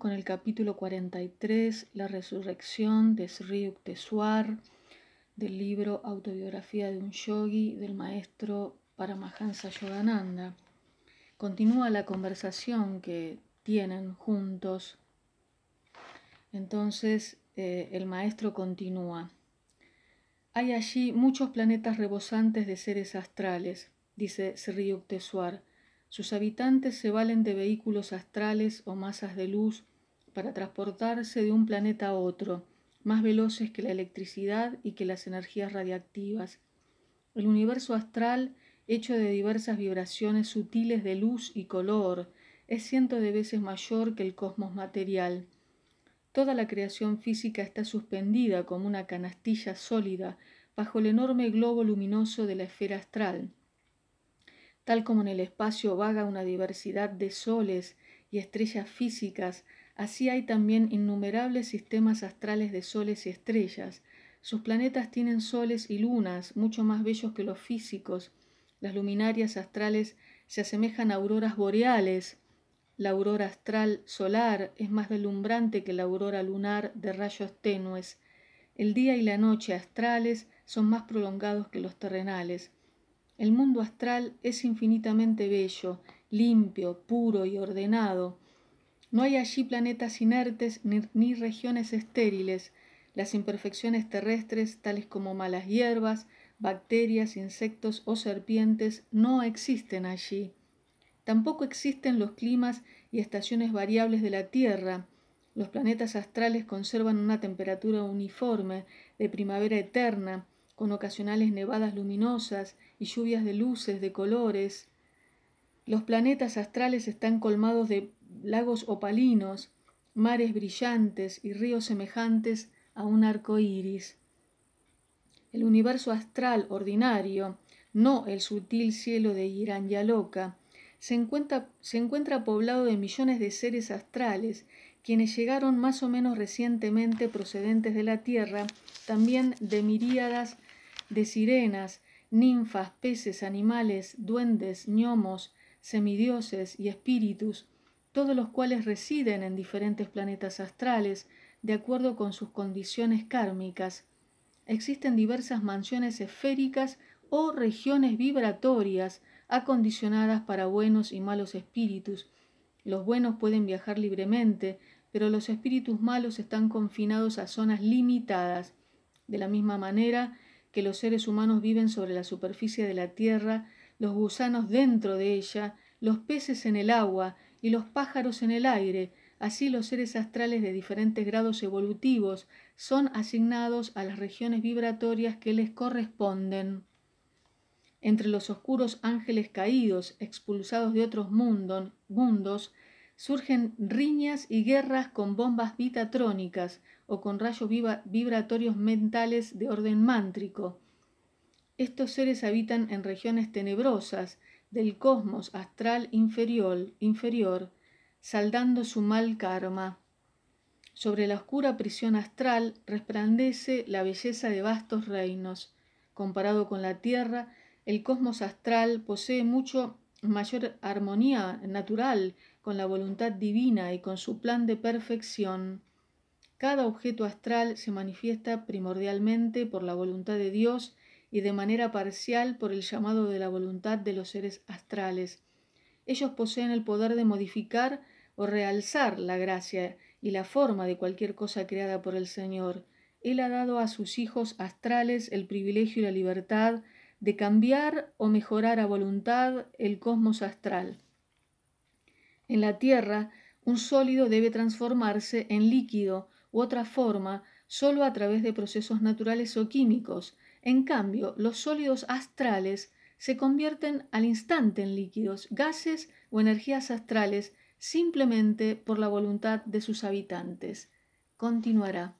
con el capítulo 43, La resurrección de Sri Yukteswar, del libro Autobiografía de un yogi del maestro Paramahansa Yogananda. Continúa la conversación que tienen juntos. Entonces eh, el maestro continúa. Hay allí muchos planetas rebosantes de seres astrales, dice Sri Yukteswar sus habitantes se valen de vehículos astrales o masas de luz para transportarse de un planeta a otro, más veloces que la electricidad y que las energías radiactivas. El universo astral, hecho de diversas vibraciones sutiles de luz y color, es ciento de veces mayor que el cosmos material. Toda la creación física está suspendida como una canastilla sólida bajo el enorme globo luminoso de la esfera astral. Tal como en el espacio vaga una diversidad de soles y estrellas físicas, así hay también innumerables sistemas astrales de soles y estrellas. Sus planetas tienen soles y lunas mucho más bellos que los físicos. Las luminarias astrales se asemejan a auroras boreales. La aurora astral solar es más deslumbrante que la aurora lunar de rayos tenues. El día y la noche astrales son más prolongados que los terrenales. El mundo astral es infinitamente bello, limpio, puro y ordenado. No hay allí planetas inertes ni, regiones estériles. Las imperfecciones terrestres, tales como malas hierbas, bacterias, insectos o serpientes, no existen allí. Tampoco existen los climas y estaciones variables de la Tierra. Los planetas astrales conservan una temperatura uniforme, de primavera eterna, con ocasionales nevadas luminosas y lluvias de luces, de colores. Los planetas astrales están colmados de lagos opalinos, mares brillantes y ríos semejantes a un arco iris. El universo astral ordinario, no el sutil cielo de Iranyaloka, se encuentra, se encuentra poblado de millones de seres astrales, quienes llegaron más o menos recientemente procedentes de la Tierra, también de miríadas de sirenas, ninfas, peces, animales, duendes, gnomos, semidioses y espíritus, todos los cuales residen en diferentes planetas astrales de acuerdo con sus condiciones kármicas. Existen diversas mansiones esféricas o regiones vibratorias acondicionadas para buenos y malos espíritus. Los buenos pueden viajar libremente, pero los espíritus malos están confinados a zonas limitadas. De la misma manera, que los seres humanos viven sobre la superficie de la tierra, los gusanos dentro de ella, los peces en el agua y los pájaros en el aire, así los seres astrales de diferentes grados evolutivos son asignados a las regiones vibratorias que les corresponden. Entre los oscuros ángeles caídos, expulsados de otros mundos, surgen riñas y guerras con bombas vitatrónicas, o con rayos vibratorios mentales de orden mántrico. Estos seres habitan en regiones tenebrosas del cosmos astral inferior, inferior saldando su mal karma. Sobre la oscura prisión astral resplandece la belleza de vastos reinos. Comparado con la Tierra, el cosmos astral posee mucho mayor armonía natural con la voluntad divina y con su plan de perfección. Cada objeto astral se manifiesta primordialmente por la voluntad de Dios y de manera parcial por el llamado de la voluntad de los seres astrales. Ellos poseen el poder de modificar o realzar la gracia y la forma de cualquier cosa creada por el Señor. Él ha dado a sus hijos astrales el privilegio y la libertad de cambiar o mejorar a voluntad el cosmos astral. En la Tierra, un sólido debe transformarse en líquido u otra forma solo a través de procesos naturales o químicos. En cambio, los sólidos astrales se convierten al instante en líquidos, gases o energías astrales simplemente por la voluntad de sus habitantes. Continuará.